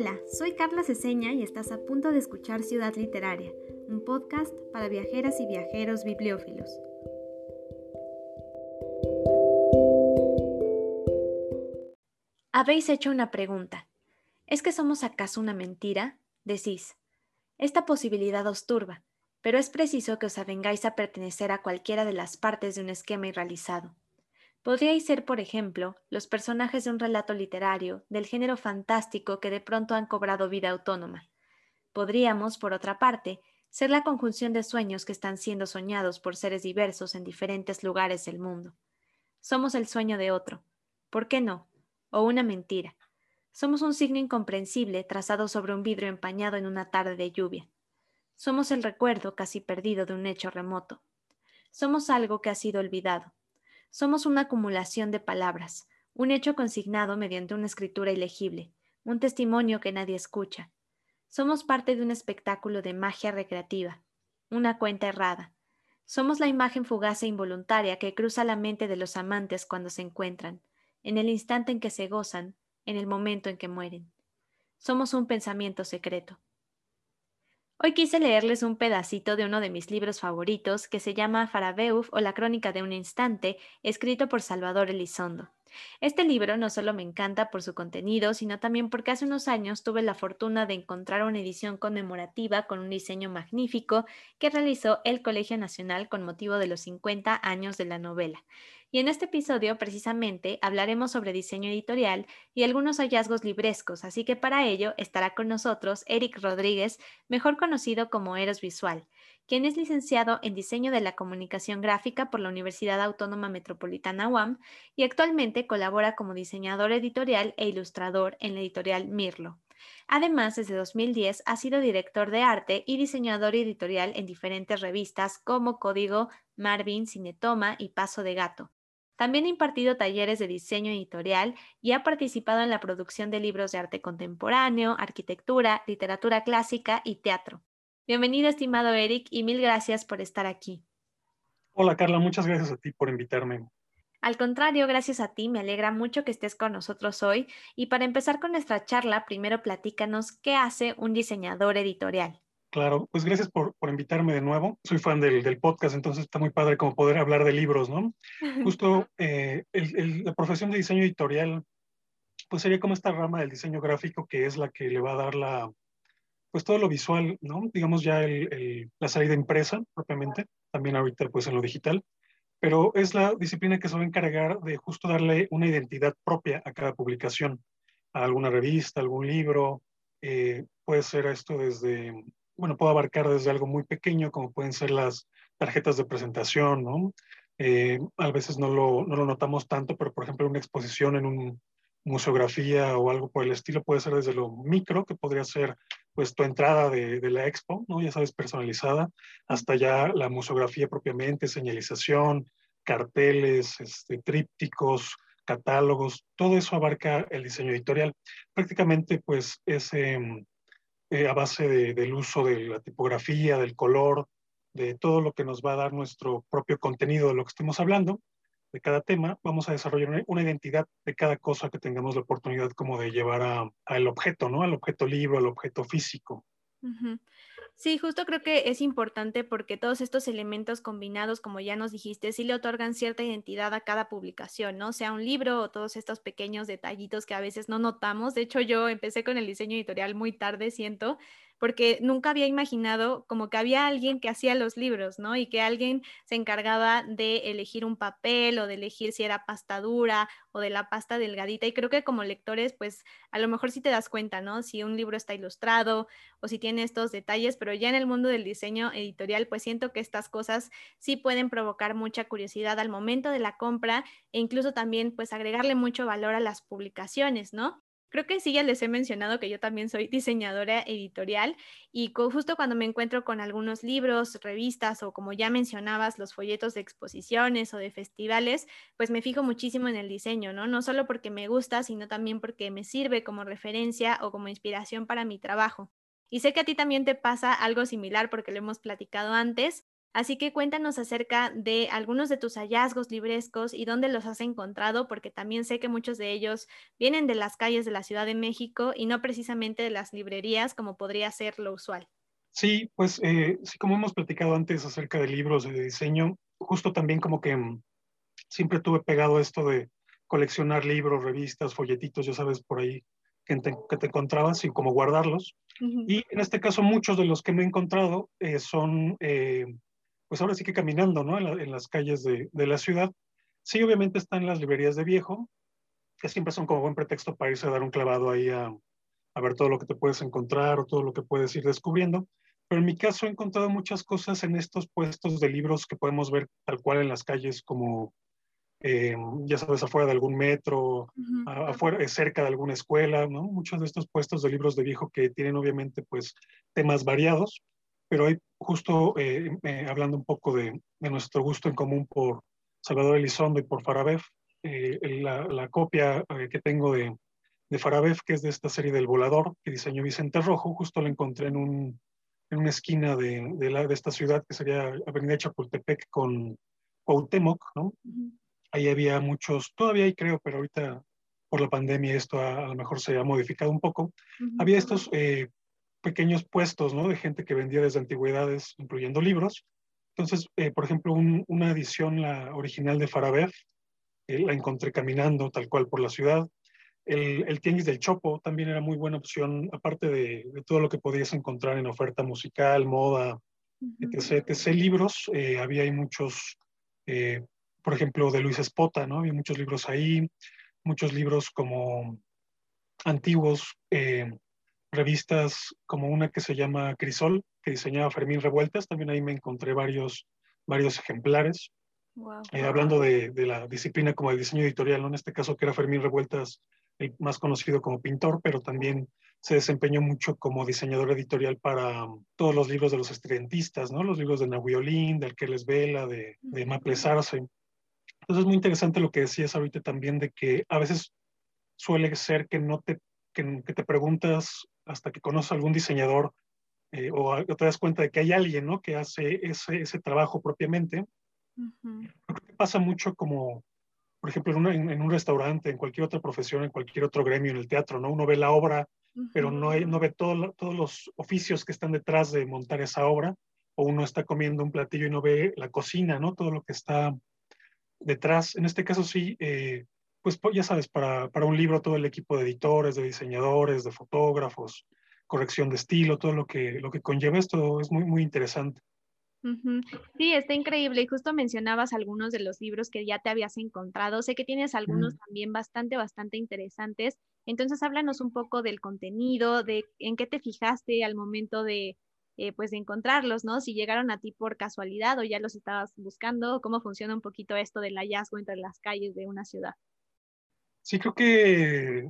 Hola, soy Carla Ceseña y estás a punto de escuchar Ciudad Literaria, un podcast para viajeras y viajeros bibliófilos. Habéis hecho una pregunta. ¿Es que somos acaso una mentira? Decís. Esta posibilidad os turba, pero es preciso que os avengáis a pertenecer a cualquiera de las partes de un esquema irrealizado. Podríais ser, por ejemplo, los personajes de un relato literario del género fantástico que de pronto han cobrado vida autónoma. Podríamos, por otra parte, ser la conjunción de sueños que están siendo soñados por seres diversos en diferentes lugares del mundo. Somos el sueño de otro. ¿Por qué no? O una mentira. Somos un signo incomprensible trazado sobre un vidrio empañado en una tarde de lluvia. Somos el recuerdo casi perdido de un hecho remoto. Somos algo que ha sido olvidado somos una acumulación de palabras, un hecho consignado mediante una escritura ilegible, un testimonio que nadie escucha. Somos parte de un espectáculo de magia recreativa, una cuenta errada. Somos la imagen fugaz e involuntaria que cruza la mente de los amantes cuando se encuentran, en el instante en que se gozan, en el momento en que mueren. Somos un pensamiento secreto. Hoy quise leerles un pedacito de uno de mis libros favoritos que se llama Farabeuf o La Crónica de un Instante, escrito por Salvador Elizondo. Este libro no solo me encanta por su contenido, sino también porque hace unos años tuve la fortuna de encontrar una edición conmemorativa con un diseño magnífico que realizó el Colegio Nacional con motivo de los 50 años de la novela. Y en este episodio, precisamente, hablaremos sobre diseño editorial y algunos hallazgos librescos, así que para ello estará con nosotros Eric Rodríguez, mejor conocido como Eros Visual, quien es licenciado en Diseño de la Comunicación Gráfica por la Universidad Autónoma Metropolitana UAM y actualmente colabora como diseñador editorial e ilustrador en la editorial Mirlo. Además, desde 2010 ha sido director de arte y diseñador editorial en diferentes revistas como Código, Marvin, Cinetoma y Paso de Gato. También ha impartido talleres de diseño editorial y ha participado en la producción de libros de arte contemporáneo, arquitectura, literatura clásica y teatro. Bienvenido, estimado Eric, y mil gracias por estar aquí. Hola, Carla, muchas gracias a ti por invitarme. Al contrario, gracias a ti, me alegra mucho que estés con nosotros hoy. Y para empezar con nuestra charla, primero platícanos qué hace un diseñador editorial. Claro, pues gracias por, invitarme de nuevo. Soy fan del, podcast, entonces está muy padre como poder hablar de libros, ¿no? Justo eh, la profesión de diseño editorial, pues sería como esta rama del diseño gráfico que es la que le va a dar la, pues todo lo visual, ¿no? Digamos ya la salida impresa propiamente, también ahorita pues en lo digital, pero es la disciplina que se va a encargar de justo darle una identidad propia a cada publicación, a alguna revista, algún libro, eh, puede ser esto desde bueno, puedo abarcar desde algo muy pequeño, como pueden ser las tarjetas de presentación, ¿no? Eh, a veces no lo, no lo, notamos tanto, pero por ejemplo una exposición en un museografía o algo por el estilo puede ser desde lo micro, que podría ser pues tu entrada de, de la expo, ¿no? Ya sabes, personalizada, hasta ya la museografía propiamente, señalización, carteles, este, trípticos, catálogos, todo eso abarca el diseño editorial. Prácticamente pues es... Eh, a base del uso de la tipografía, del color, de todo lo que nos va a dar nuestro propio contenido de lo que estemos hablando, de cada tema, vamos a desarrollar una, identidad de cada cosa que tengamos la oportunidad como de llevar al objeto, ¿no? Al objeto libro, al objeto físico. Sí, justo creo que es importante porque todos estos elementos combinados, como ya nos dijiste, sí le otorgan cierta identidad a cada publicación, ¿no? Sea un libro o todos estos pequeños detallitos que a veces no notamos. De hecho, yo empecé con el diseño editorial muy tarde, siento, porque nunca había imaginado como que había alguien que hacía los libros, ¿no? Y que alguien se encargaba de elegir un papel o de elegir si era pasta dura o de la pasta delgadita. Y creo que como lectores, pues a lo mejor sí te das cuenta, ¿no? Si un libro está ilustrado o si tiene estos detalles, pero ya en el mundo del diseño editorial, pues siento que estas cosas sí pueden provocar mucha curiosidad al momento de la compra e incluso también pues agregarle mucho valor a las publicaciones, ¿no? Creo que sí, ya les he mencionado que yo también soy diseñadora editorial y justo cuando me encuentro con algunos libros, revistas o como ya mencionabas, los folletos de exposiciones o de festivales, pues me fijo muchísimo en el diseño, ¿no? No solo porque me gusta, sino también porque me sirve como referencia o como inspiración para mi trabajo. Y sé que a ti también te pasa algo similar porque lo hemos platicado antes, Así que cuéntanos acerca de algunos de tus hallazgos librescos y dónde los has encontrado, porque también sé que muchos de ellos vienen de las calles de la Ciudad de México y no precisamente de las librerías como podría ser lo usual. Sí, pues eh, sí, como hemos platicado antes acerca de libros de diseño, justo también como que mm, siempre tuve pegado esto de coleccionar libros, revistas, folletitos, ya sabes, por ahí que te, que te encontrabas y cómo guardarlos. Y en este caso muchos de los que me he encontrado eh, son eh, pues ahora sí que caminando, ¿no? En, las calles de, de, la ciudad. Sí, obviamente están las librerías de viejo, que siempre son como buen pretexto para irse a dar un clavado ahí a, a ver todo lo que te puedes encontrar o todo lo que puedes ir descubriendo. Pero en mi caso he encontrado muchas cosas en estos puestos de libros que podemos ver tal cual en las calles, como eh, ya sabes, afuera de algún metro, afuera, cerca de alguna escuela, ¿no? Muchos de estos puestos de libros de viejo que tienen obviamente pues temas variados, pero hay justo eh, eh, hablando un poco de, nuestro gusto en común por Salvador Elizondo y por Farabef, eh, la, copia que tengo de, de Farabef, que es de esta serie del volador que diseñó Vicente Rojo, justo la encontré en, un, en una esquina de, de, la, de esta ciudad que sería Avenida Chapultepec con Cuauhtémoc, ¿no? Ahí había muchos, todavía hay creo, pero ahorita por la pandemia esto a, lo mejor se ha modificado un poco. Había estos pequeños puestos, ¿no? De gente que vendía desde antigüedades, incluyendo libros. Entonces, eh, por ejemplo, una edición, la original de Farabef, eh, la encontré caminando tal cual por la ciudad. El, el Tianguis del Chopo también era muy buena opción, aparte de, todo lo que podías encontrar en oferta musical, moda, etc, etc. Libros, eh, había ahí muchos, por ejemplo, de Luis Espota, ¿no? Había muchos libros ahí, muchos libros como antiguos, revistas como una que se llama Crisol, que diseñaba Fermín Revueltas, también ahí me encontré varios, varios ejemplares. Eh, hablando de, de, la disciplina como el diseño editorial, ¿no? en este caso que era Fermín Revueltas, el más conocido como pintor, pero también se desempeñó mucho como diseñador editorial para um, todos los libros de los estudiantistas, ¿no? los libros de Nahuiolín, de Alqueles Vela, de, de Maple Sarce. Entonces es muy interesante lo que decías ahorita también de que a veces suele ser que no te, que, que te preguntas hasta que conoces a algún diseñador eh, o, te das cuenta de que hay alguien ¿no? que hace ese, ese trabajo propiamente. pasa mucho como, por ejemplo, en, en, un restaurante, en cualquier otra profesión, en cualquier otro gremio, en el teatro, ¿no? Uno ve la obra, pero no, no ve todo, todos los oficios que están detrás de montar esa obra, o uno está comiendo un platillo y no ve la cocina, ¿no? Todo lo que está detrás. En este caso sí, eh, pues ya sabes, para, para, un libro todo el equipo de editores, de diseñadores, de fotógrafos, corrección de estilo, todo lo que, lo que conlleva esto es muy, muy interesante. Sí, está increíble. Y justo mencionabas algunos de los libros que ya te habías encontrado. Sé que tienes algunos también bastante, bastante interesantes. Entonces, háblanos un poco del contenido, de en qué te fijaste al momento de, eh, pues, de encontrarlos, ¿no? Si llegaron a ti por casualidad o ya los estabas buscando, cómo funciona un poquito esto del hallazgo entre las calles de una ciudad. Sí, creo que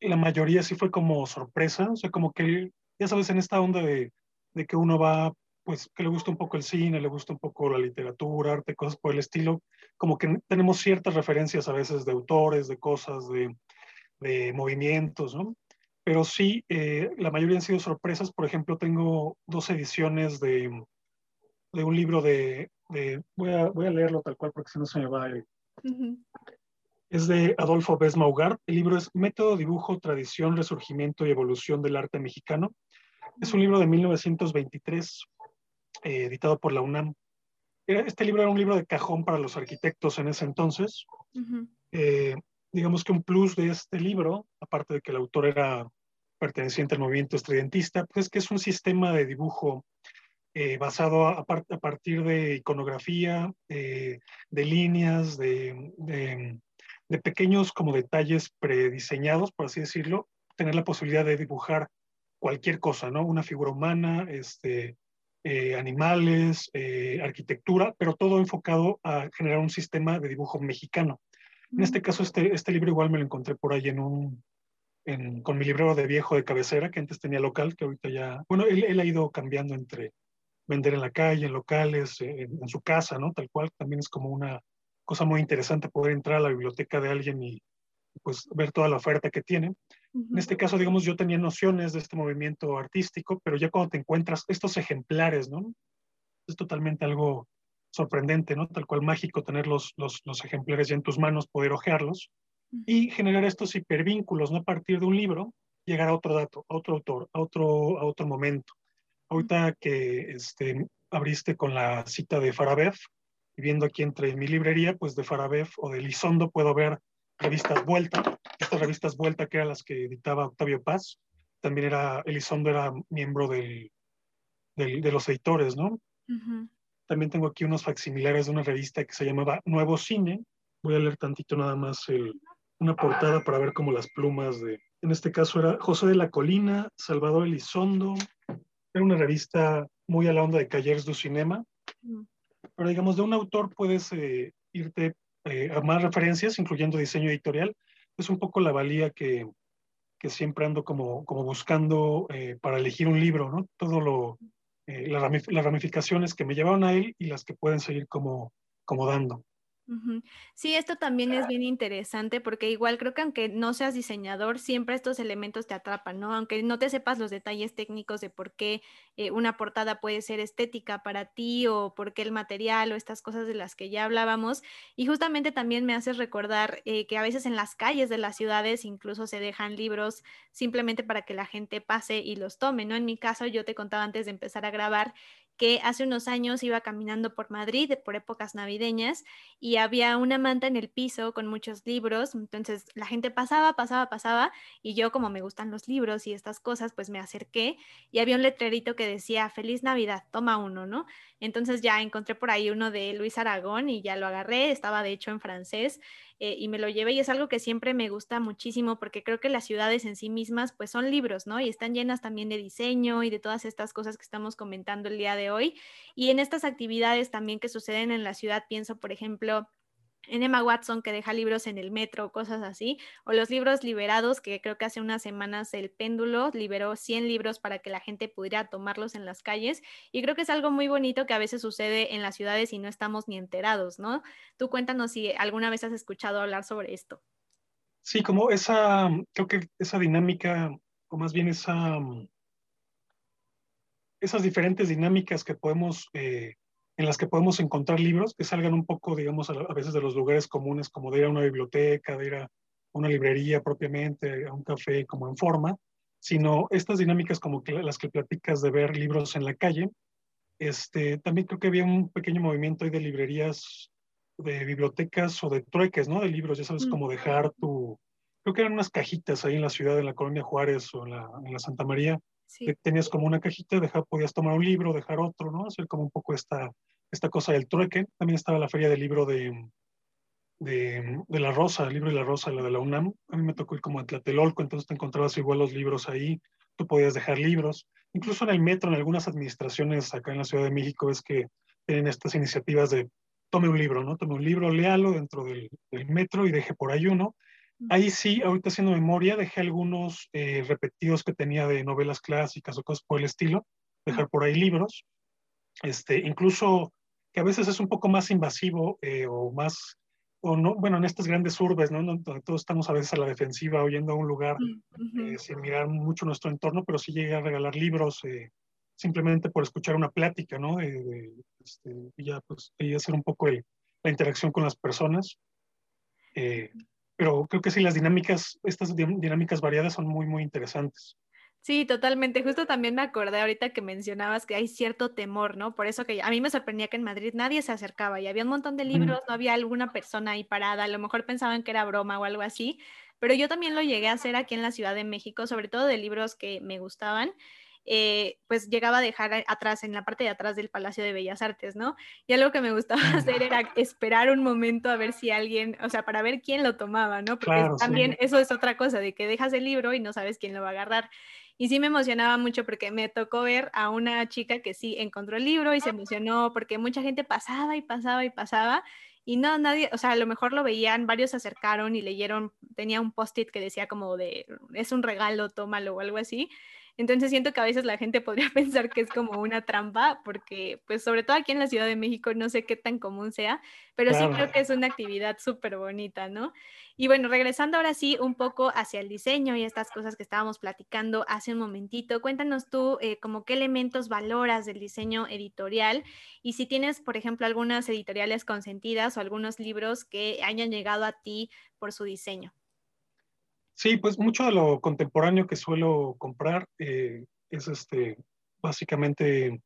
la mayoría sí fue como sorpresa, o sea, como que, ya sabes, en esta onda de, de que uno va, pues, que le gusta un poco el cine, le gusta un poco la literatura, arte, cosas por el estilo, como que tenemos ciertas referencias a veces de autores, de cosas, de, de movimientos, ¿no? Pero sí, eh, la mayoría han sido sorpresas. Por ejemplo, tengo dos ediciones de, de un libro de, de voy, a, voy, a, leerlo tal cual porque si no se me va el, es de Adolfo Besma Ugart. El libro es Método, Dibujo, Tradición, Resurgimiento y Evolución del Arte Mexicano. Es un libro de 1923, eh, editado por la UNAM. Este libro era un libro de cajón para los arquitectos en ese entonces. Eh, digamos que un plus de este libro, aparte de que el autor era perteneciente al movimiento estridentista, pues es que es un sistema de dibujo eh, basado a, partir de iconografía, de líneas, de, de pequeños como detalles prediseñados, por así decirlo, tener la posibilidad de dibujar cualquier cosa, ¿no? Una figura humana, este, eh, animales, eh, arquitectura, pero todo enfocado a generar un sistema de dibujo mexicano. En este caso, este, este libro igual me lo encontré por ahí en un, en, con mi librero de viejo de cabecera, que antes tenía local, que ahorita ya, bueno, él, él ha ido cambiando entre vender en la calle, en locales, en, en, su casa, ¿no? Tal cual, también es como una, cosa muy interesante poder entrar a la biblioteca de alguien y pues ver toda la oferta que tiene. En este caso, digamos, yo tenía nociones de este movimiento artístico, pero ya cuando te encuentras estos ejemplares, ¿no? es totalmente algo sorprendente, ¿no? Tal cual mágico tener los, los, los ejemplares ya en tus manos, poder ojearlos y generar estos hipervínculos, ¿no? A partir de un libro, llegar a otro dato, a otro autor, a otro, a otro momento. Ahorita que este, abriste con la cita de Farabev, y viendo aquí entre mi librería, pues de Farabev o de Lizondo puedo ver revistas Vuelta, estas revistas Vuelta que eran las que editaba Octavio Paz, también era, Elizondo era miembro del, del, de los editores, ¿no? También tengo aquí unos facsimilares de una revista que se llamaba Nuevo Cine, voy a leer tantito nada más el, una portada para ver como las plumas de, en este caso era José de la Colina, Salvador Elizondo, era una revista muy a la onda de Callers du Cinema. Pero digamos, de un autor puedes eh, irte eh, a más referencias, incluyendo diseño editorial, es un poco la valía que, que siempre ando como, como buscando eh, para elegir un libro, ¿no? Todo lo, las ramificaciones que me llevaron a él y las que pueden seguir como, como dando. Sí, esto también es bien interesante porque igual creo que aunque no seas diseñador, siempre estos elementos te atrapan, ¿no? Aunque no te sepas los detalles técnicos de por qué eh, una portada puede ser estética para ti o por qué el material o estas cosas de las que ya hablábamos. Y justamente también me haces recordar eh, que a veces en las calles de las ciudades incluso se dejan libros simplemente para que la gente pase y los tome, ¿no? En mi caso, yo te contaba antes de empezar a grabar que hace unos años iba caminando por Madrid por épocas navideñas y había una manta en el piso con muchos libros, entonces la gente pasaba, pasaba, pasaba y yo como me gustan los libros y estas cosas, pues me acerqué y había un letrerito que decía Feliz Navidad, toma uno, ¿no? Entonces ya encontré por ahí uno de Luis Aragón y ya lo agarré, estaba de hecho en francés eh, y me lo llevé y es algo que siempre me gusta muchísimo porque creo que las ciudades en sí mismas pues son libros, ¿no? Y están llenas también de diseño y de todas estas cosas que estamos comentando el día de hoy. Y en estas actividades también que suceden en la ciudad, pienso, por ejemplo, en Emma Watson que deja libros en el metro, cosas así, o los libros liberados, que creo que hace unas semanas el péndulo liberó 100 libros para que la gente pudiera tomarlos en las calles, y creo que es algo muy bonito que a veces sucede en las ciudades y no estamos ni enterados, ¿no? Tú cuéntanos si alguna vez has escuchado hablar sobre esto. Sí, como esa, creo que esa dinámica, o más bien esa, esas diferentes dinámicas que podemos... Eh, en las que podemos encontrar libros que salgan un poco, digamos, a, veces de los lugares comunes, como de ir a una biblioteca, de ir a una librería propiamente, a un café, como en forma, sino estas dinámicas como que las que platicas de ver libros en la calle. Este, también creo que había un pequeño movimiento ahí de librerías, de bibliotecas o de trueques, ¿no? De libros, ya sabes, mm. como dejar tu... Creo que eran unas cajitas ahí en la ciudad, en la colonia Juárez o en la, en la Santa María, Tenías como una cajita, dejar, podías tomar un libro, dejar otro, ¿no? Hacer como un poco esta, esta cosa del trueque. También estaba la feria del libro de, de, de, La Rosa, el libro de La Rosa, la de la UNAM. A mí me tocó ir como a Tlatelolco, entonces te encontrabas igual los libros ahí, tú podías dejar libros. Incluso en el metro, en algunas administraciones acá en la Ciudad de México, es que tienen estas iniciativas de tome un libro, ¿no? Tome un libro, léalo dentro del, del metro y deje por ahí uno. Ahí sí, ahorita haciendo memoria, dejé algunos eh, repetidos que tenía de novelas clásicas o cosas por el estilo, dejar por ahí libros, este, incluso que a veces es un poco más invasivo eh, o más, o no, bueno, en estas grandes urbes, ¿no? Donde todos estamos a veces a la defensiva, oyendo a un lugar eh, sin mirar mucho nuestro entorno, pero sí llegué a regalar libros simplemente por escuchar una plática, ¿no? Este, y ya, pues, y hacer un poco la interacción con las personas pero creo que sí, las dinámicas, estas dinámicas variadas son muy, muy interesantes. Sí, totalmente. Justo también me acordé ahorita que mencionabas que hay cierto temor, ¿no? Por eso que a mí me sorprendía que en Madrid nadie se acercaba y había un montón de libros, no había alguna persona ahí parada, a lo mejor pensaban que era broma o algo así, pero yo también lo llegué a hacer aquí en la Ciudad de México, sobre todo de libros que me gustaban eh, pues llegaba a dejar atrás, en la parte de atrás del Palacio de Bellas Artes, ¿no? Y algo que me gustaba hacer era esperar un momento a ver si alguien, o sea, para ver quién lo tomaba, ¿no? Porque también eso es otra cosa, de que dejas el libro y no sabes quién lo va a agarrar. Y sí me emocionaba mucho porque me tocó ver a una chica que sí encontró el libro y se emocionó porque mucha gente pasaba y pasaba y pasaba y no, nadie, o sea, a lo mejor lo veían, varios se acercaron y leyeron, tenía un post-it que decía como de, es un regalo, tómalo o algo así, Entonces siento que a veces la gente podría pensar que es como una trampa, porque pues sobre todo aquí en la Ciudad de México no sé qué tan común sea, pero sí creo que es una actividad súper bonita, ¿no? Y bueno, regresando ahora sí un poco hacia el diseño y estas cosas que estábamos platicando hace un momentito, cuéntanos tú eh, como qué elementos valoras del diseño editorial y si tienes, por ejemplo, algunas editoriales consentidas o algunos libros que hayan llegado a ti por su diseño. Sí, pues mucho de lo contemporáneo que suelo comprar eh, es este, básicamente,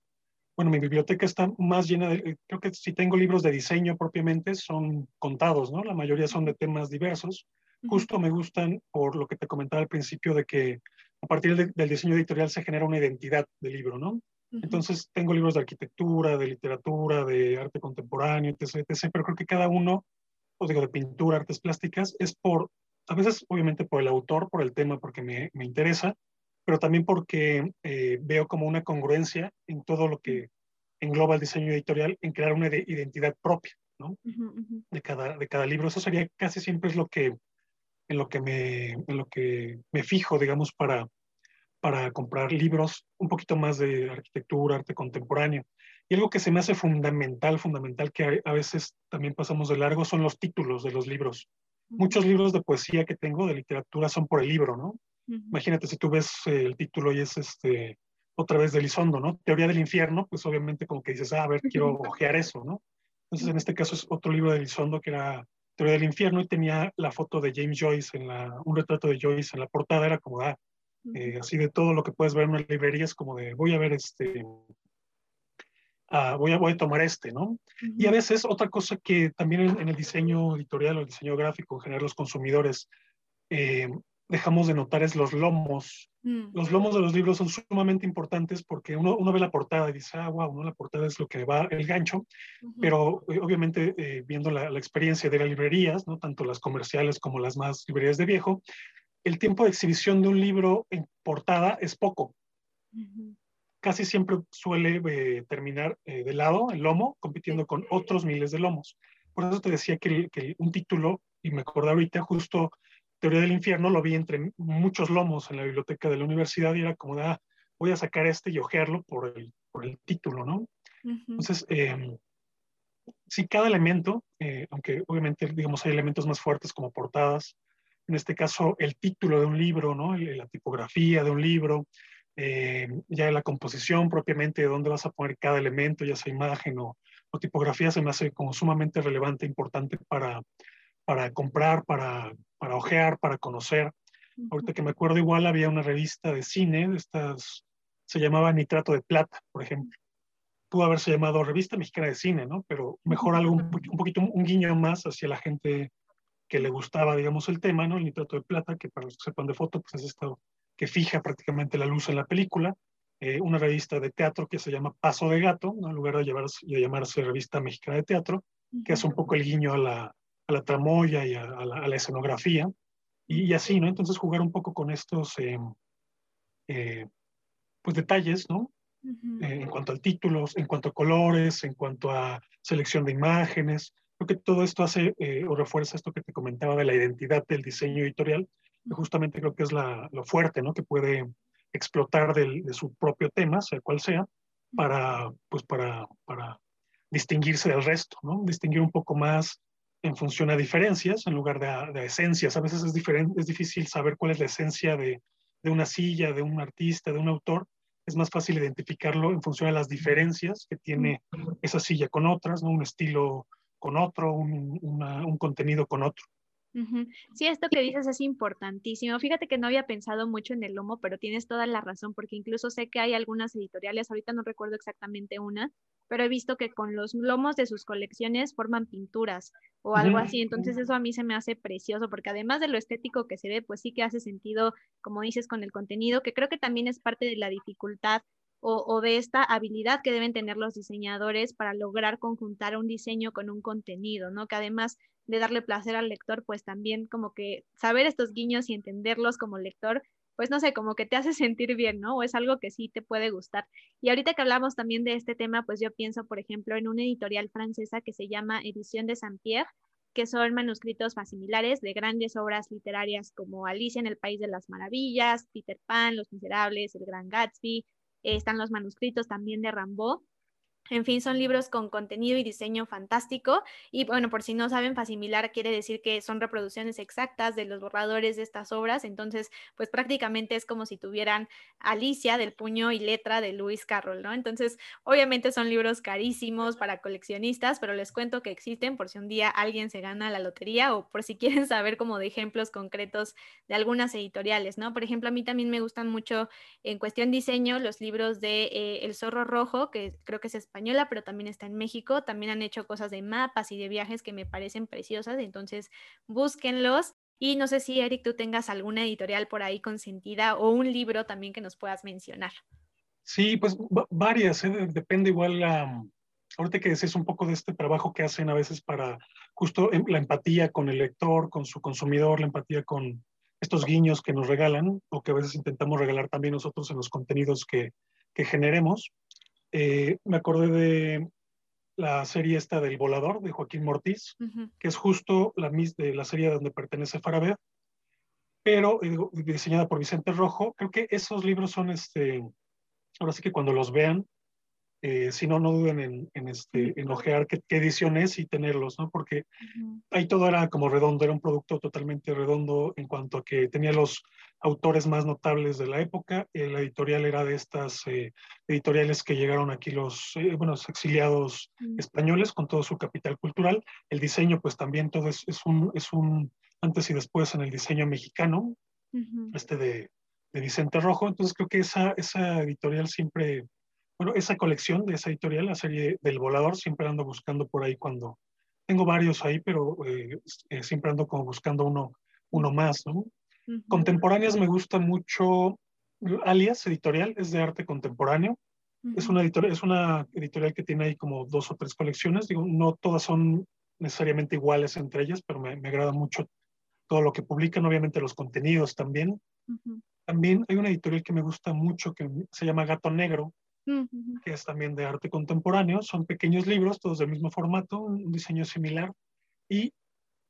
bueno, mi biblioteca está más llena de, eh, creo que si tengo libros de diseño propiamente son contados, ¿no? La mayoría son de temas diversos. Justo me gustan por lo que te comentaba al principio de que a partir del diseño editorial se genera una identidad del libro, ¿no? Entonces tengo libros de arquitectura, de literatura, de arte contemporáneo, etc., etc., pero creo que cada uno, o digo, de pintura, artes plásticas, es por a veces obviamente por el autor, por el tema, porque me, me interesa, pero también porque eh, veo como una congruencia en todo lo que engloba el diseño editorial, en crear una identidad propia, ¿no? De, cada, de cada libro. Eso sería casi siempre es lo que, en lo que me, en lo que me fijo, digamos, para, para comprar libros un poquito más de arquitectura, arte contemporáneo. Y algo que se me hace fundamental, fundamental, que a, a veces también pasamos de largo, son los títulos de los libros muchos libros de poesía que tengo de literatura son por el libro, ¿no? Imagínate si tú ves eh, el título y es este, otra vez de Lizondo, ¿no? Teoría del infierno, pues obviamente como que dices, ah, a ver, quiero ojear eso, ¿no? Entonces en este caso es otro libro de Lizondo que era Teoría del infierno y tenía la foto de James Joyce, en la, un retrato de Joyce en la portada, era como, ah, eh, así de todo lo que puedes ver en una librería es como de, voy a ver este, Ah, voy, a, voy a tomar este, ¿no? Y a veces otra cosa que también en, el diseño editorial o el diseño gráfico, en general los consumidores, eh, dejamos de notar es los lomos. Mm. Los lomos de los libros son sumamente importantes porque uno, uno, ve la portada y dice, ah, wow, ¿no? la portada es lo que va el gancho, pero eh, obviamente eh, viendo la, la, experiencia de las librerías, ¿no? tanto las comerciales como las más librerías de viejo, el tiempo de exhibición de un libro en portada es poco casi siempre suele eh, terminar eh, de lado, el lomo, compitiendo con otros miles de lomos. Por eso te decía que, un título, y me acordé ahorita justo Teoría del Infierno, lo vi entre muchos lomos en la biblioteca de la universidad y era como, ah, voy a sacar este y ojearlo por el, por el título, ¿no? Entonces, eh, sí, cada elemento, eh, aunque obviamente, digamos, hay elementos más fuertes como portadas, en este caso, el título de un libro, ¿no? La tipografía de un libro, eh, ya la composición propiamente de dónde vas a poner cada elemento, ya sea imagen o, tipografía, se me hace como sumamente relevante, importante para, para comprar, para, para ojear, para conocer. Ahorita que me acuerdo igual había una revista de cine, de estas, se llamaba Nitrato de Plata, por ejemplo. Pudo haberse llamado Revista Mexicana de Cine, ¿no? Pero mejor algo, un, poquito, un guiño más hacia la gente que le gustaba, digamos, el tema, ¿no? El nitrato de plata, que para los que sepan de foto, pues es esto que fija prácticamente la luz en la película, eh, una revista de teatro que se llama Paso de Gato, en lugar de, de, llamarse Revista Mexicana de Teatro, que es un poco el guiño a la, a la tramoya y a, la, escenografía, y, así, ¿no? Entonces jugar un poco con estos eh, eh, pues detalles, ¿no? en cuanto a títulos, en cuanto a colores, en cuanto a selección de imágenes. Creo que todo esto hace o refuerza esto que te comentaba de la identidad del diseño editorial, justamente creo que es la, lo fuerte, ¿no? Que puede explotar del, de su propio tema, sea cual sea, para, pues para, para distinguirse del resto, ¿no? Distinguir un poco más en función a diferencias en lugar de, de esencias. A veces es, diferente, es difícil saber cuál es la esencia de, de, una silla, de un artista, de un autor. Es más fácil identificarlo en función a las diferencias que tiene esa silla con otras, ¿no? Un estilo con otro, un, un contenido con otro. Sí, esto que dices es importantísimo. Fíjate que no había pensado mucho en el lomo, pero tienes toda la razón, porque incluso sé que hay algunas editoriales, ahorita no recuerdo exactamente una, pero he visto que con los lomos de sus colecciones forman pinturas o algo así. Entonces eso a mí se me hace precioso, porque además de lo estético que se ve, pues sí que hace sentido, como dices, con el contenido, que creo que también es parte de la dificultad o, de esta habilidad que deben tener los diseñadores para lograr conjuntar un diseño con un contenido, ¿no? Que además de darle placer al lector, pues también como que saber estos guiños y entenderlos como lector, pues no sé, como que te hace sentir bien, ¿no? O es algo que sí te puede gustar. Y ahorita que hablamos también de este tema, pues yo pienso, por ejemplo, en una editorial francesa que se llama Edición de Saint-Pierre, que son manuscritos similares de grandes obras literarias como Alicia en el País de las Maravillas, Peter Pan, Los Miserables, El Gran Gatsby. Eh, están los manuscritos también de Rambo en fin, son libros con contenido y diseño fantástico. Y bueno, por si no saben, Facimilar quiere decir que son reproducciones exactas de los borradores de estas obras. Entonces, pues prácticamente es como si tuvieran Alicia del puño y letra de Lewis Carroll, ¿no? Entonces, obviamente son libros carísimos para coleccionistas, pero les cuento que existen por si un día alguien se gana la lotería o por si quieren saber como de ejemplos concretos de algunas editoriales, ¿no? Por ejemplo, a mí también me gustan mucho en cuestión diseño los libros de eh, El Zorro Rojo, que creo que es español pero también está en México. También han hecho cosas de mapas y de viajes que me parecen preciosas, entonces búsquenlos. Y no sé si, Eric, tú tengas alguna editorial por ahí consentida o un libro también que nos puedas mencionar. Sí, pues varias, ¿eh? depende igual la... Ahorita que decís un poco de este trabajo que hacen a veces para justo em, la empatía con el lector, con su consumidor, la empatía con estos guiños que nos regalan o que a veces intentamos regalar también nosotros en los contenidos que, que generemos. Eh, me acordé de la serie esta del volador de Joaquín Mortiz, que es justo la, de la serie donde pertenece Farabea, pero eh, diseñada por Vicente Rojo. Creo que esos libros son, este, ahora sí que cuando los vean, eh, si no, no duden en, en, este, en ojear qué, edición es y tenerlos, ¿no? Porque ahí todo era como redondo, era un producto totalmente redondo en cuanto a que tenía los autores más notables de la época. Eh, la editorial era de estas eh, editoriales que llegaron aquí los, bueno, exiliados españoles con todo su capital cultural. El diseño, pues también todo es, es, un, es un antes y después en el diseño mexicano, este de, de Vicente Rojo. Entonces creo que esa, esa editorial siempre bueno, esa colección de esa editorial, la serie del volador, siempre ando buscando por ahí cuando tengo varios ahí, pero eh, eh, siempre ando como buscando uno, uno más, ¿no? Contemporáneas me gusta mucho Alias Editorial, es de arte contemporáneo. es, una editorial, es una editorial que tiene ahí como dos o tres colecciones. Digo, no todas son necesariamente iguales entre ellas, pero me, me agrada mucho todo lo que publican, obviamente los contenidos también. También hay una editorial que me gusta mucho que se llama Gato Negro, que es también de arte contemporáneo. Son pequeños libros, todos del mismo formato, un diseño similar. Y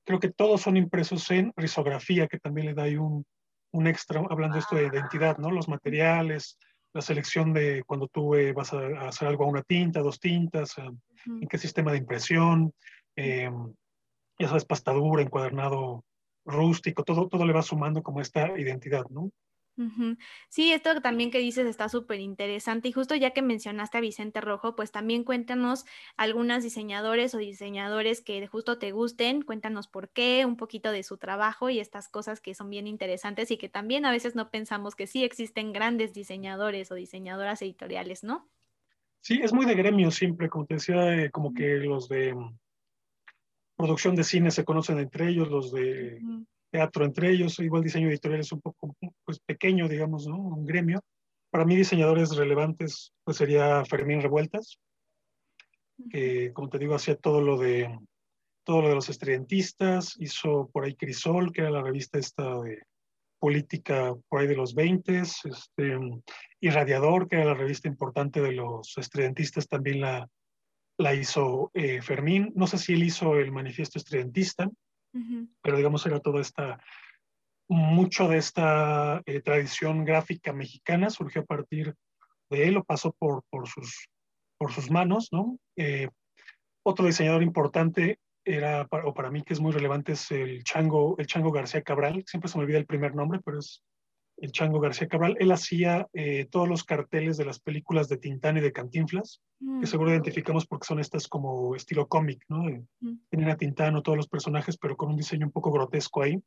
creo que todos son impresos en risografía, que también le da ahí un, un extra, hablando esto de identidad, ¿no? Los materiales, la selección de cuando tú eh, vas a, hacer algo a una tinta, dos tintas, eh, en qué sistema de impresión, eh, ya sabes, pastadura, encuadernado rústico, todo, todo le va sumando como esta identidad, ¿no? Sí, esto también que dices está súper interesante y justo ya que mencionaste a Vicente Rojo, pues también cuéntanos algunas diseñadores o diseñadores que justo te gusten, cuéntanos por qué, un poquito de su trabajo y estas cosas que son bien interesantes y que también a veces no pensamos que sí existen grandes diseñadores o diseñadoras editoriales, ¿no? Sí, es muy de gremio siempre, como te decía, eh, como que los de mm, producción de cine se conocen entre ellos, los de teatro entre ellos, igual diseño editorial es un poco pues, pequeño, digamos, ¿no? Un gremio. Para mí diseñadores relevantes pues sería Fermín Revueltas, que como te digo hacía todo lo de todo lo de los estridentistas, hizo por ahí Crisol, que era la revista esta de política por ahí de los 20, este, Irradiador, que era la revista importante de los estridentistas, también la, la hizo eh, Fermín. No sé si él hizo el manifiesto pero digamos era toda esta, mucho de esta eh, tradición gráfica mexicana surgió a partir de él o pasó por, por, sus, por sus manos, ¿no? Eh, otro diseñador importante era, o para mí que es muy relevante, es el Chango, el Chango García Cabral, siempre se me olvida el primer nombre, pero es el Chango García Cabral, él hacía eh, todos los carteles de las películas de Tintán y de Cantinflas, que mm. seguro identificamos porque son estas como estilo cómic, ¿no? Mm. Tienen a Tintán o todos los personajes, pero con un diseño un poco grotesco ahí.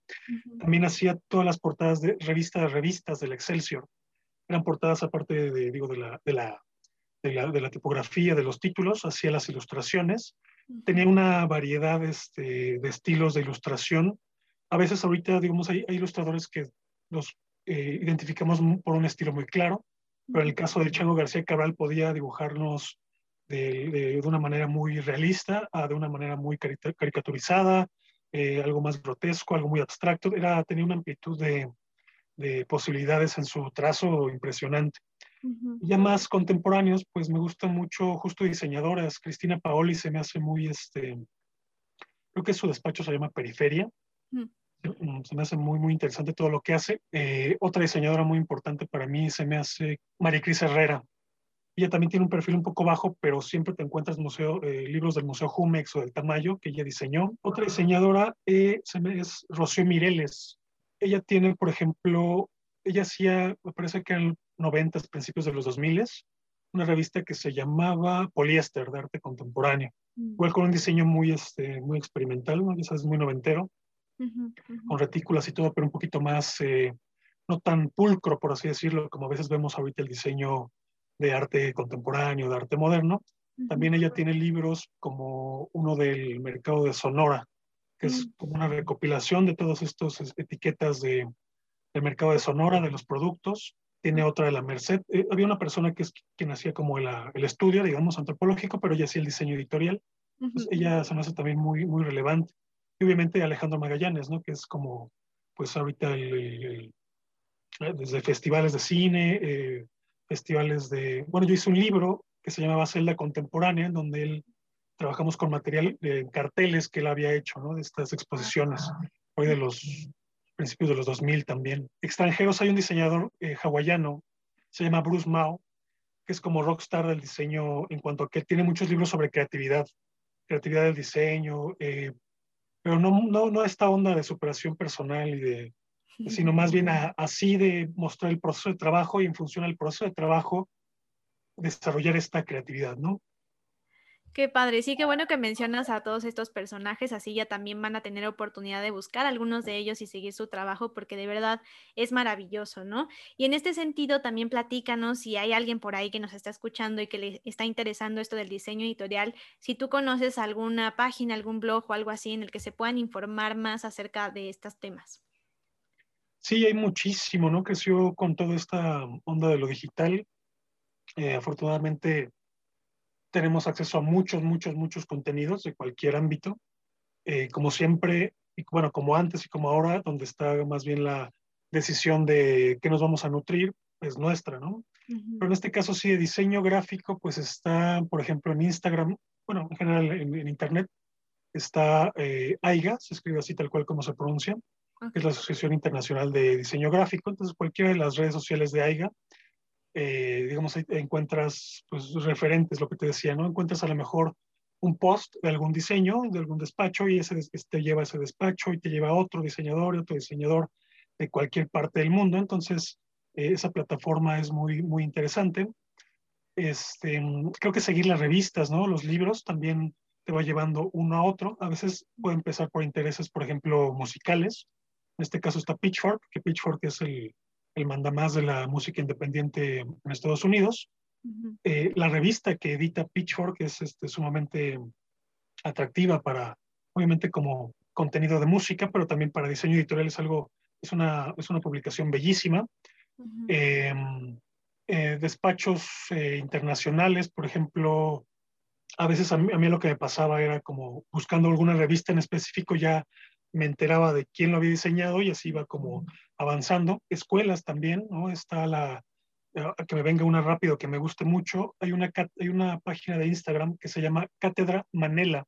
También hacía todas las portadas de revistas, revistas del Excelsior. Eran portadas aparte de, digo, de la, de la, de la, tipografía, de los títulos, hacía las ilustraciones. Tenía una variedad este, de estilos de ilustración. A veces ahorita, digamos, hay, hay ilustradores que los eh, identificamos por un estilo muy claro, pero en el caso del Chango García Cabral podía dibujarnos de, de, una manera muy realista a de una manera muy caricaturizada, eh, algo más grotesco, algo muy abstracto. Era, tenía una amplitud de, de posibilidades en su trazo impresionante. Ya más contemporáneos, pues me gustan mucho justo diseñadoras. Cristina Paoli se me hace muy, este, creo que su despacho se llama Periferia. se me hace muy, muy interesante todo lo que hace. Eh, otra diseñadora muy importante para mí se me hace María Cris Herrera. Ella también tiene un perfil un poco bajo, pero siempre te encuentras museo, eh, libros del Museo Jumex o del Tamayo que ella diseñó. Otra diseñadora eh, se me, es Rocío Mireles. Ella tiene, por ejemplo, ella hacía, me parece que en 90, principios de los 2000, una revista que se llamaba Poliéster de arte contemporáneo. Mm. Igual con un diseño muy, este, muy experimental, ¿no? es muy noventero, con retículas y todo, pero un poquito más, eh, no tan pulcro, por así decirlo, como a veces vemos ahorita el diseño de arte contemporáneo, de arte moderno. También ella tiene libros como uno del mercado de Sonora, que es mm. como una recopilación de todas estas etiquetas de, del mercado de Sonora, de los productos. Tiene otra de la Merced. Eh, había una persona que es quien hacía como el, el, estudio, digamos, antropológico, pero ella hacía el diseño editorial. ella se me hace también muy, muy relevante. Y obviamente Alejandro Magallanes, ¿no? Que es como, pues ahorita el, eh, desde festivales de cine, eh, festivales de... Bueno, yo hice un libro que se llamaba Celda Contemporánea, en donde él trabajamos con material de carteles que él había hecho, ¿no? De estas exposiciones, hoy de los principios de los 2000 también. Extranjeros, hay un diseñador eh, hawaiano, se llama Bruce Mao, que es como rockstar del diseño en cuanto a que tiene muchos libros sobre creatividad, creatividad del diseño, eh, pero no, no, no esta onda de superación personal y de, sino más bien así de mostrar el proceso de trabajo y en función del proceso de trabajo desarrollar esta creatividad, ¿no? Qué padre, sí, qué bueno que mencionas a todos estos personajes, así ya también van a tener oportunidad de buscar algunos de ellos y seguir su trabajo, porque de verdad es maravilloso, ¿no? Y en este sentido, también platícanos si hay alguien por ahí que nos está escuchando y que le está interesando esto del diseño editorial, si tú conoces alguna página, algún blog o algo así en el que se puedan informar más acerca de estos temas. Sí, hay muchísimo, ¿no? Creció con toda esta onda de lo digital. Eh, afortunadamente tenemos acceso a muchos, muchos, muchos contenidos de cualquier ámbito. Eh, como siempre, y bueno, como antes y como ahora, donde está más bien la decisión de qué nos vamos a nutrir, es nuestra, ¿no? Pero en este caso sí, de diseño gráfico, pues está, por ejemplo, en Instagram, bueno, en general en, Internet, está eh, AIGA, se escribe así tal cual como se pronuncia, que es la Asociación Internacional de Diseño Gráfico. Entonces, cualquiera de las redes sociales de AIGA, eh, digamos, encuentras pues, referentes, lo que te decía, ¿no? Encuentras a lo mejor un post de algún diseño, de algún despacho, y ese te lleva a ese despacho y te lleva a otro diseñador y otro diseñador de cualquier parte del mundo. Entonces, eh, esa plataforma es muy, muy interesante. Este, creo que seguir las revistas, ¿no? Los libros también te va llevando uno a otro. A veces puede empezar por intereses, por ejemplo, musicales. En este caso está Pitchfork, que Pitchfork es el, el mandamás de la música independiente en Estados Unidos. Eh, la revista que edita Pitchfork es este, sumamente atractiva para, obviamente, como contenido de música, pero también para diseño editorial es algo, es una, es una publicación bellísima. Em, eh, despachos eh, internacionales, por ejemplo, a veces a mí, a mí, lo que me pasaba era como buscando alguna revista en específico ya me enteraba de quién lo había diseñado y así iba como avanzando. Escuelas también, ¿no? Está la, que me venga una rápido que me guste mucho. Hay una, hay una página de Instagram que se llama Cátedra Manela.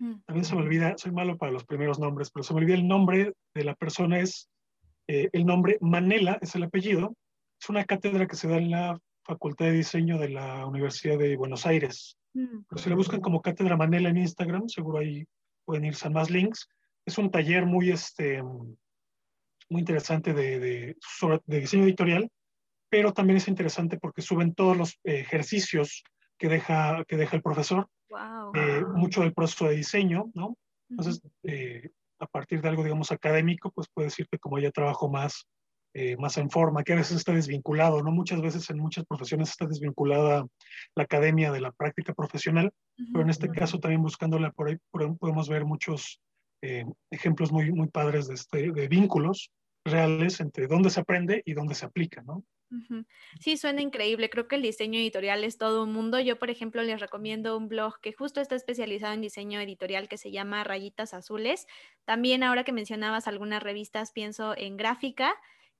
Mm. También se me olvida, soy malo para los primeros nombres, pero se me olvida el nombre de la persona, es eh, el nombre Manela, es el apellido. Es una cátedra que se da en la Facultad de Diseño de la Universidad de Buenos Aires. Mm. Pero si la buscan como Cátedra Manela en Instagram, seguro ahí pueden irse a más links es un taller muy, este, muy interesante de, de, de, diseño editorial, pero también es interesante porque suben todos los ejercicios que deja, que deja el profesor, eh, mucho del proceso de diseño, ¿no? Entonces, eh, a partir de algo, digamos, académico, pues puede decirte como ya trabajo más, eh, más en forma, que a veces está desvinculado, ¿no? Muchas veces en muchas profesiones está desvinculada la academia de la práctica profesional, pero en este caso también buscándola por ahí podemos ver muchos eh, ejemplos muy, muy padres de, este, de vínculos reales entre dónde se aprende y dónde se aplica, ¿no? Sí, suena increíble. Creo que el diseño editorial es todo un mundo. Yo, por ejemplo, les recomiendo un blog que justo está especializado en diseño editorial que se llama Rayitas Azules. También ahora que mencionabas algunas revistas, pienso en Gráfica,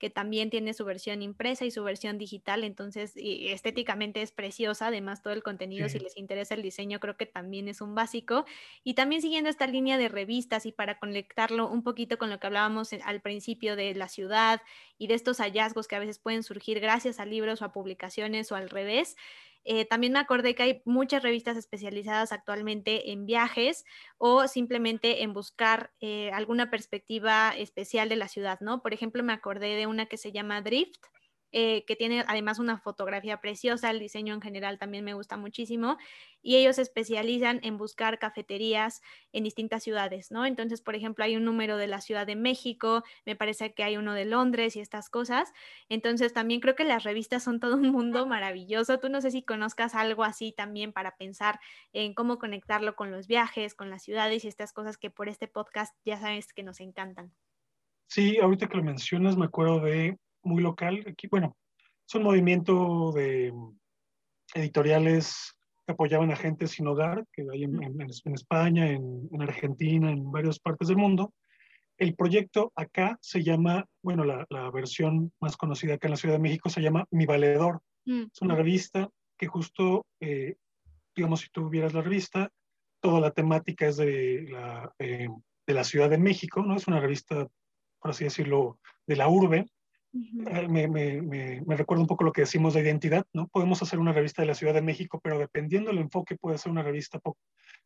que también tiene su versión impresa y su versión digital, entonces estéticamente es preciosa, además todo el contenido, si les interesa el diseño, creo que también es un básico. Y también siguiendo esta línea de revistas y para conectarlo un poquito con lo que hablábamos al principio de la ciudad y de estos hallazgos que a veces pueden surgir gracias a libros o a publicaciones o al revés. Eh, también me acordé que hay muchas revistas especializadas actualmente en viajes o simplemente en buscar eh, alguna perspectiva especial de la ciudad, ¿no? Por ejemplo, me acordé de una que se llama Drift, eh, que tiene además una fotografía preciosa, el diseño en general también me gusta muchísimo, y ellos se especializan en buscar cafeterías en distintas ciudades, ¿no? Entonces, por ejemplo, hay un número de la Ciudad de México, me parece que hay uno de Londres y estas cosas, entonces también creo que las revistas son todo un mundo maravilloso, tú no sé si conozcas algo así también para pensar en cómo conectarlo con los viajes, con las ciudades y estas cosas que por este podcast ya sabes que nos encantan. Sí, ahorita que lo mencionas me acuerdo de muy local. Aquí, bueno, es un movimiento de editoriales que apoyaban a gente sin hogar, que hay en, España, en, Argentina, en varias partes del mundo. El proyecto acá se llama, bueno, la, versión más conocida acá en la Ciudad de México se llama Mi Valedor. Mm. Es una revista que justo, eh, digamos, si tú vieras la revista, toda la temática es de la, eh, de la Ciudad de México, ¿no? Es una revista, por así decirlo, de la urbe, eh, me, me, me, recuerda un poco lo que decimos de identidad, ¿no? Podemos hacer una revista de la Ciudad de México, pero dependiendo del enfoque puede ser una revista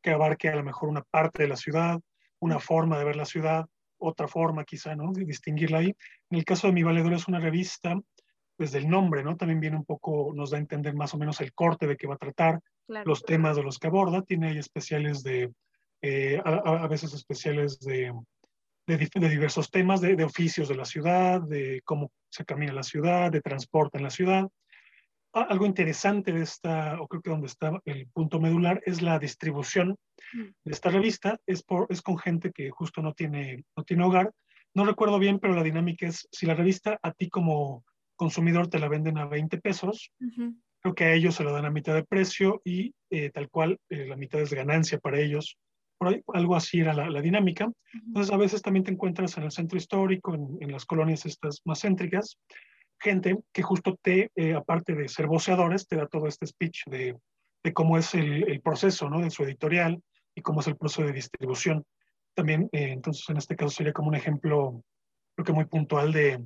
que abarque a lo mejor una parte de la ciudad, una forma de ver la ciudad, otra forma quizá, ¿no? De distinguirla ahí. En el caso de Mi Valedor es una revista, desde el nombre, ¿no? También viene un poco, nos da a entender más o menos el corte de que va a tratar, los temas de los que aborda, tiene ahí especiales de, eh, a, veces especiales de de, diversos temas, de, oficios de la ciudad, de cómo se camina la ciudad, de transporte en la ciudad. Algo interesante de esta, o creo que donde está el punto medular, es la distribución mm. de esta revista. Es, por, es con gente que justo no tiene, no tiene hogar. No recuerdo bien, pero la dinámica es, si la revista a ti como consumidor te la venden a 20 pesos, creo que a ellos se la dan a mitad de precio y eh, tal cual eh, la mitad es ganancia para ellos algo así era la, dinámica. Entonces, a veces también te encuentras en el centro histórico, en, las colonias estas más céntricas, gente que justo te, eh, aparte de ser voceadores, te da todo este speech de, de cómo es el, el, proceso, ¿no? De su editorial y cómo es el proceso de distribución. También, eh, entonces, en este caso sería como un ejemplo, creo que muy puntual de,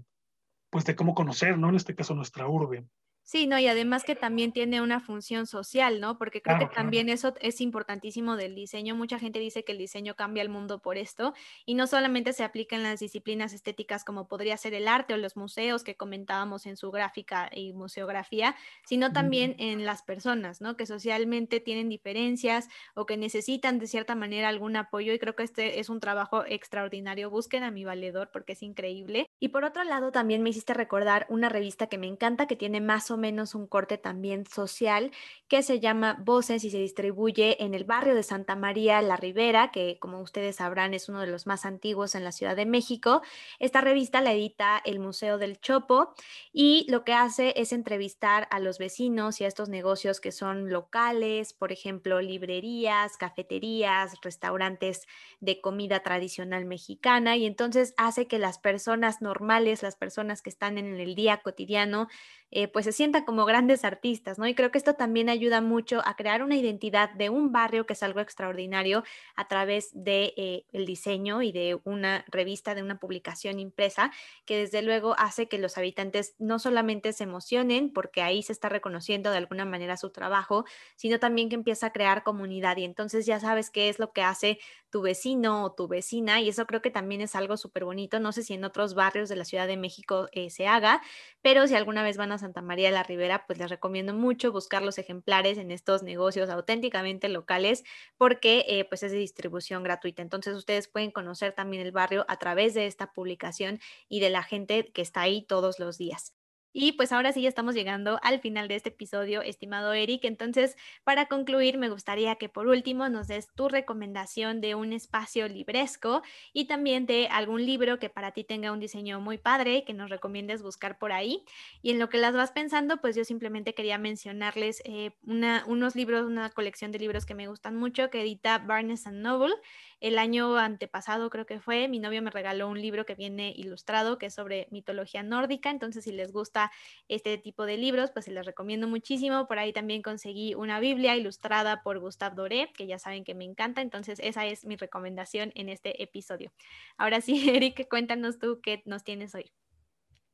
pues, de cómo conocer, ¿no? En este caso, nuestra urbe. Sí, no, y además que también tiene una función social, ¿no? Porque creo que también eso es importantísimo del diseño. Mucha gente dice que el diseño cambia el mundo por esto y no solamente se aplica en las disciplinas estéticas como podría ser el arte o los museos que comentábamos en su gráfica y museografía, sino también en las personas, ¿no? Que socialmente tienen diferencias o que necesitan de cierta manera algún apoyo y creo que este es un trabajo extraordinario. Busquen a mi valedor porque es increíble. Y por otro lado, también me hiciste recordar una revista que me encanta que tiene más o menos un corte también social que se llama Voces y se distribuye en el barrio de Santa María la Ribera, que como ustedes sabrán es uno de los más antiguos en la Ciudad de México. Esta revista la edita el Museo del Chopo y lo que hace es entrevistar a los vecinos y a estos negocios que son locales, por ejemplo, librerías, cafeterías, restaurantes de comida tradicional mexicana y entonces hace que las personas normales, las personas que están en el día cotidiano, eh, pues se sientan como grandes artistas, ¿no? Y creo que esto también ayuda mucho a crear una identidad de un barrio que es algo extraordinario a través de eh, el diseño y de una revista, de una publicación impresa, que desde luego hace que los habitantes no solamente se emocionen porque ahí se está reconociendo de alguna manera su trabajo, sino también que empieza a crear comunidad y entonces ya sabes qué es lo que hace tu vecino o tu vecina y eso creo que también es algo súper bonito. No sé si en otros barrios de la Ciudad de México eh, se haga, pero si alguna vez van a Santa María de la Ribera, pues les recomiendo mucho buscar los ejemplares en estos negocios auténticamente locales porque eh, pues es de distribución gratuita. Entonces ustedes pueden conocer también el barrio a través de esta publicación y de la gente que está ahí todos los días. Y pues ahora sí ya estamos llegando al final de este episodio, estimado Eric. Entonces, para concluir, me gustaría que por último nos des tu recomendación de un espacio libresco y también de algún libro que para ti tenga un diseño muy padre, que nos recomiendes buscar por ahí. Y en lo que las vas pensando, pues yo simplemente quería mencionarles eh, unos libros, una colección de libros que me gustan mucho que edita Barnes Noble. El año antepasado creo que fue, mi novio me regaló un libro que viene ilustrado, que es sobre mitología nórdica, entonces si les gusta este tipo de libros, pues se les recomiendo muchísimo. Por ahí también conseguí una Biblia ilustrada por Gustave Doré, que ya saben que me encanta, entonces esa es mi recomendación en este episodio. Ahora sí, Eric, cuéntanos tú qué nos tienes hoy.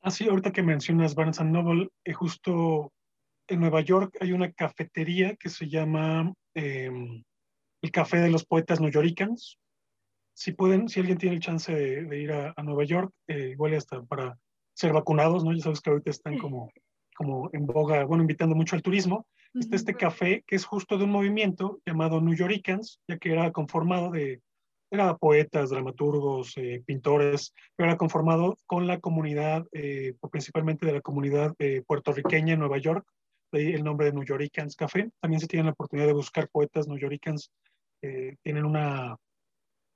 Ah, sí, ahorita que mencionas Barnes Noble, eh, justo en Nueva York hay una cafetería que se llama em, el Café de los Poetas New Yorkers. Si pueden, si alguien tiene el chance de, ir a, Nueva York, eh, igual hasta para ser vacunados, ¿no? Ya sabes que ahorita están como, como en boga, bueno, invitando mucho al turismo. Está este café que es justo de un movimiento llamado New Yorkers, ya que era conformado de, era poetas, dramaturgos, eh, pintores, pero era conformado con la comunidad, eh, principalmente de la comunidad puertorriqueña en Nueva York, el nombre de New Yorkers Café. También se tiene la oportunidad de buscar poetas New Yorkers, eh, tienen una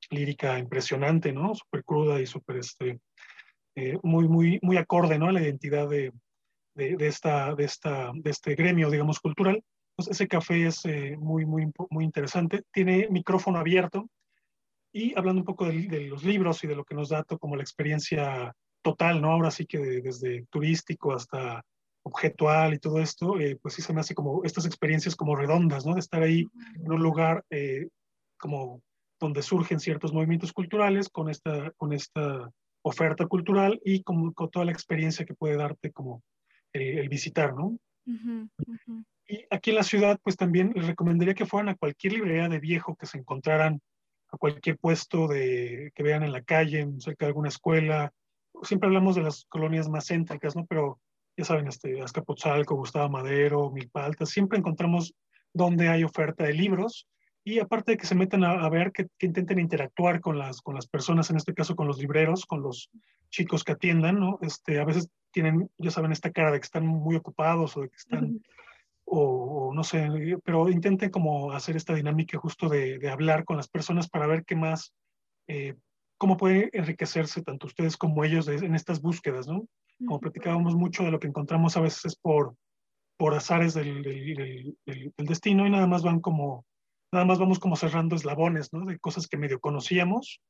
lírica impresionante, ¿no? Súper cruda y súper, este, eh, muy, muy, muy acorde, ¿no? A la identidad de, de, esta, de, esta, de este gremio, digamos, cultural. Pues ese café es eh, muy, muy, muy interesante. Tiene micrófono abierto y hablando un poco de, de, los libros y de lo que nos da como la experiencia total, ¿no? Ahora sí que desde turístico hasta objetual y todo esto, eh, pues sí se me hace como estas experiencias como redondas, ¿no? De estar ahí en un lugar eh, como donde surgen ciertos movimientos culturales con esta, con esta oferta cultural y con, con toda la experiencia que puede darte como eh, el visitar, ¿no? Y aquí en la ciudad, pues también les recomendaría que fueran a cualquier librería de viejo que se encontraran, a cualquier puesto de, que vean en la calle, cerca de alguna escuela. Siempre hablamos de las colonias más céntricas, ¿no? Pero ya saben, este, Azcapotzalco, Gustavo Madero, Milpalta, siempre encontramos donde hay oferta de libros y aparte de que se metan a, ver, que, intenten interactuar con las, con las personas, en este caso con los libreros, con los chicos que atiendan, ¿no? Este, a veces tienen, ya saben, esta cara de que están muy ocupados o de que están, o, no sé, pero intenten como hacer esta dinámica justo de, de hablar con las personas para ver qué más, eh, cómo puede enriquecerse tanto ustedes como ellos en estas búsquedas, ¿no? Como platicábamos mucho de lo que encontramos a veces es por, por azares del, del, del, destino y nada más van como, nada más vamos como cerrando eslabones, ¿no? De cosas que medio conocíamos,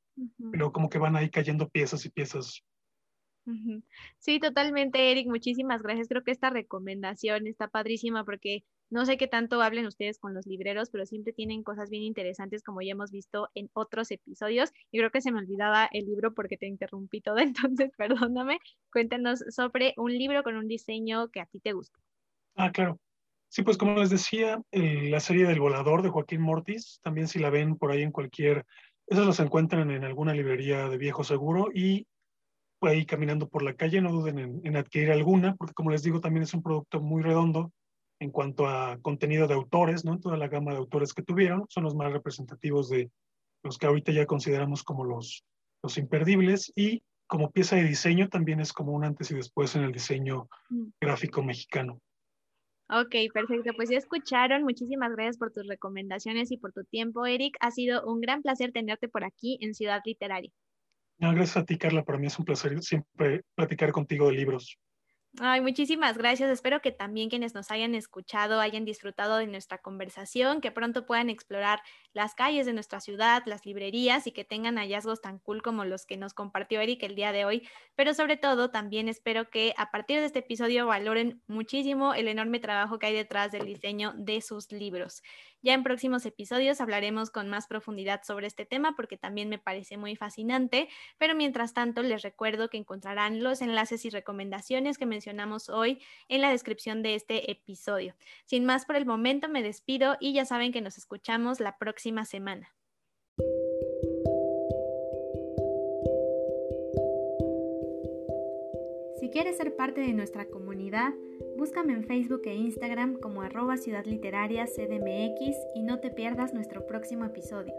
pero como que van ahí cayendo piezas y piezas Sí, totalmente, Eric. Muchísimas gracias. Creo que esta recomendación está padrísima porque no sé qué tanto hablen ustedes con los libreros, pero siempre tienen cosas bien interesantes como ya hemos visto en otros episodios. Y creo que se me olvidaba el libro porque te interrumpí todo, entonces perdóname. Cuéntanos sobre un libro con un diseño que a ti te gusta. Ah, claro. Sí, pues como les decía, eh, la serie del volador de Joaquín Mortis, también si la ven por ahí en cualquier, esas las encuentran en alguna librería de viejo seguro y ahí caminando por la calle, no duden en, adquirir alguna, porque como les digo, también es un producto muy redondo en cuanto a contenido de autores, ¿no? Toda la gama de autores que tuvieron son los más representativos de los que ahorita ya consideramos como los, los imperdibles y como pieza de diseño también es como un antes y después en el diseño mm. gráfico mexicano. Ok, perfecto. Pues ya escucharon. Muchísimas gracias por tus recomendaciones y por tu tiempo, Eric. Ha sido un gran placer tenerte por aquí en Ciudad Literaria gracias a ti, Carla. Para mí es un placer siempre platicar contigo de libros. Ay, muchísimas gracias. Espero que también quienes nos hayan escuchado hayan disfrutado de nuestra conversación, que pronto puedan explorar las calles de nuestra ciudad, las librerías y que tengan hallazgos tan cool como los que nos compartió Eric el día de hoy. Pero sobre todo, también espero que a partir de este episodio valoren muchísimo el enorme trabajo que hay detrás del diseño de sus libros. Ya en próximos episodios hablaremos con más profundidad sobre este tema porque también me parece muy fascinante, pero mientras tanto les recuerdo que encontrarán los enlaces y recomendaciones que mencionamos hoy en la descripción de este episodio. Sin más por el momento me despido y ya saben que nos escuchamos la próxima semana. Si quieres ser parte de nuestra comunidad, Búscame en Facebook e Instagram como arroba Ciudad Literaria CDMX y no te pierdas nuestro próximo episodio.